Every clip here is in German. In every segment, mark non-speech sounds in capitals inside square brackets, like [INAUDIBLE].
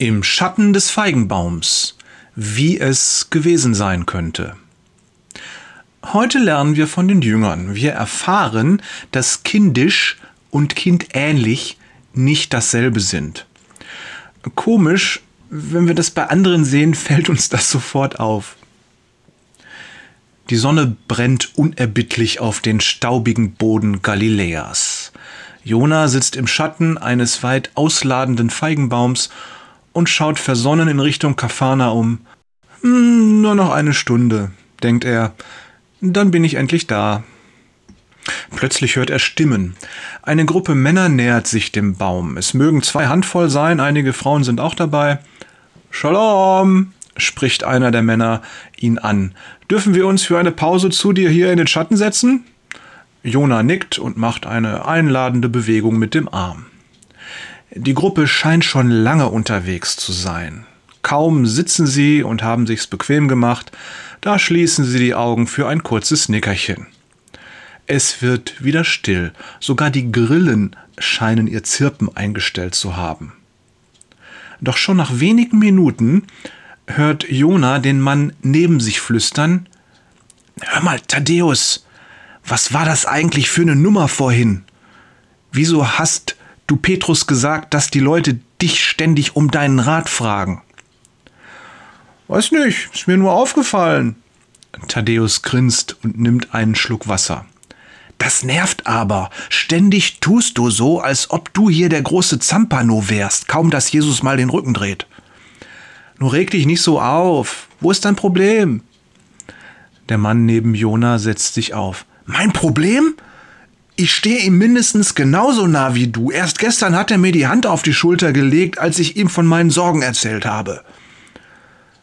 Im Schatten des Feigenbaums, wie es gewesen sein könnte. Heute lernen wir von den Jüngern. Wir erfahren, dass kindisch und kindähnlich nicht dasselbe sind. Komisch, wenn wir das bei anderen sehen, [LAUGHS] fällt uns das sofort auf. Die Sonne brennt unerbittlich auf den staubigen Boden Galiläas. Jona sitzt im Schatten eines weit ausladenden Feigenbaums und schaut versonnen in Richtung Kafana um. Hm, nur noch eine Stunde, denkt er. Dann bin ich endlich da. Plötzlich hört er Stimmen. Eine Gruppe Männer nähert sich dem Baum. Es mögen zwei Handvoll sein, einige Frauen sind auch dabei. Shalom, spricht einer der Männer ihn an. Dürfen wir uns für eine Pause zu dir hier in den Schatten setzen? Jona nickt und macht eine einladende Bewegung mit dem Arm. Die Gruppe scheint schon lange unterwegs zu sein. Kaum sitzen sie und haben sich's bequem gemacht, da schließen sie die Augen für ein kurzes Nickerchen. Es wird wieder still, sogar die Grillen scheinen ihr Zirpen eingestellt zu haben. Doch schon nach wenigen Minuten hört Jona den Mann neben sich flüstern Hör mal, Thaddeus, was war das eigentlich für eine Nummer vorhin? Wieso hast du Petrus gesagt, dass die Leute dich ständig um deinen Rat fragen? Weiß nicht, ist mir nur aufgefallen. Thaddeus grinst und nimmt einen Schluck Wasser. Das nervt aber. Ständig tust du so, als ob du hier der große Zampano wärst, kaum dass Jesus mal den Rücken dreht. Nur reg dich nicht so auf. Wo ist dein Problem? Der Mann neben Jona setzt sich auf. Mein Problem? Ich stehe ihm mindestens genauso nah wie du. Erst gestern hat er mir die Hand auf die Schulter gelegt, als ich ihm von meinen Sorgen erzählt habe.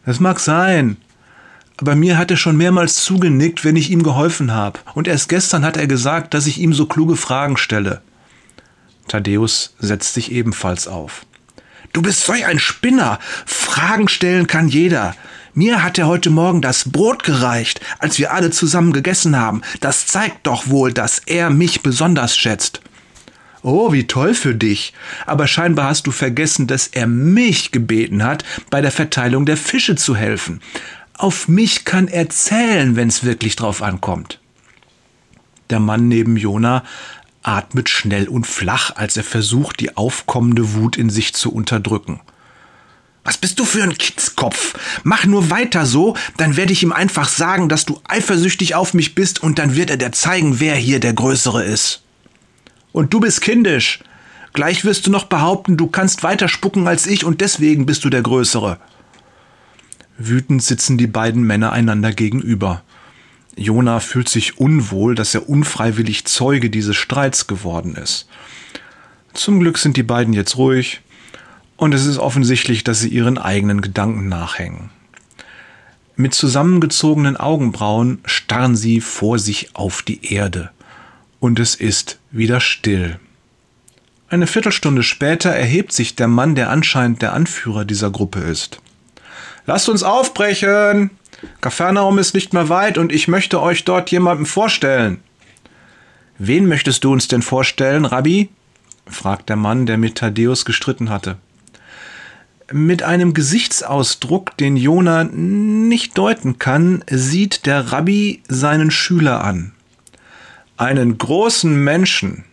Das mag sein. Aber mir hat er schon mehrmals zugenickt, wenn ich ihm geholfen habe. Und erst gestern hat er gesagt, dass ich ihm so kluge Fragen stelle. Thaddeus setzt sich ebenfalls auf. Du bist solch ein Spinner. Fragen stellen kann jeder. Mir hat er heute Morgen das Brot gereicht, als wir alle zusammen gegessen haben. Das zeigt doch wohl, dass er mich besonders schätzt. Oh, wie toll für dich. Aber scheinbar hast du vergessen, dass er mich gebeten hat, bei der Verteilung der Fische zu helfen. Auf mich kann er zählen, wenn's wirklich drauf ankommt. Der Mann neben Jona atmet schnell und flach, als er versucht, die aufkommende Wut in sich zu unterdrücken. Was bist du für ein Kitzkopf? Mach nur weiter so, dann werde ich ihm einfach sagen, dass du eifersüchtig auf mich bist und dann wird er dir zeigen, wer hier der Größere ist. Und du bist kindisch. Gleich wirst du noch behaupten, du kannst weiter spucken als ich und deswegen bist du der Größere. Wütend sitzen die beiden Männer einander gegenüber. Jona fühlt sich unwohl, dass er unfreiwillig Zeuge dieses Streits geworden ist. Zum Glück sind die beiden jetzt ruhig, und es ist offensichtlich, dass sie ihren eigenen Gedanken nachhängen. Mit zusammengezogenen Augenbrauen starren sie vor sich auf die Erde. Und es ist wieder still. Eine Viertelstunde später erhebt sich der Mann, der anscheinend der Anführer dieser Gruppe ist. Lasst uns aufbrechen! Kapernaum ist nicht mehr weit und ich möchte euch dort jemandem vorstellen. Wen möchtest du uns denn vorstellen, Rabbi? fragt der Mann, der mit Thaddäus gestritten hatte mit einem Gesichtsausdruck, den Jona nicht deuten kann, sieht der Rabbi seinen Schüler an. Einen großen Menschen.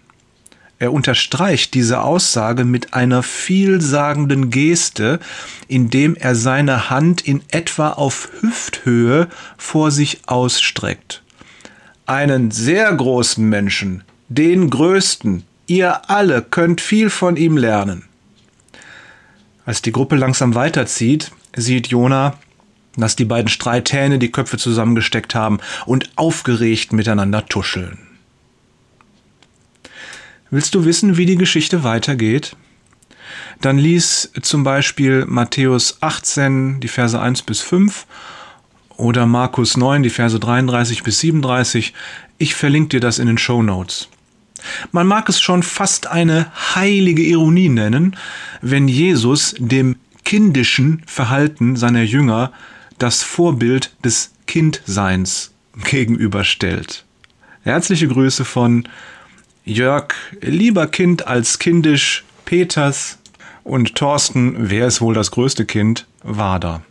Er unterstreicht diese Aussage mit einer vielsagenden Geste, indem er seine Hand in etwa auf Hüfthöhe vor sich ausstreckt. Einen sehr großen Menschen, den größten. Ihr alle könnt viel von ihm lernen. Als die Gruppe langsam weiterzieht, sieht Jona, dass die beiden Streithähne die Köpfe zusammengesteckt haben und aufgeregt miteinander tuscheln. Willst du wissen, wie die Geschichte weitergeht? Dann lies zum Beispiel Matthäus 18, die Verse 1 bis 5 oder Markus 9, die Verse 33 bis 37. Ich verlinke dir das in den Show Notes. Man mag es schon fast eine heilige Ironie nennen, wenn Jesus dem kindischen Verhalten seiner Jünger das Vorbild des Kindseins gegenüberstellt. Herzliche Grüße von Jörg, lieber Kind als kindisch, Peters Und Thorsten, wer ist wohl das größte Kind? Wader.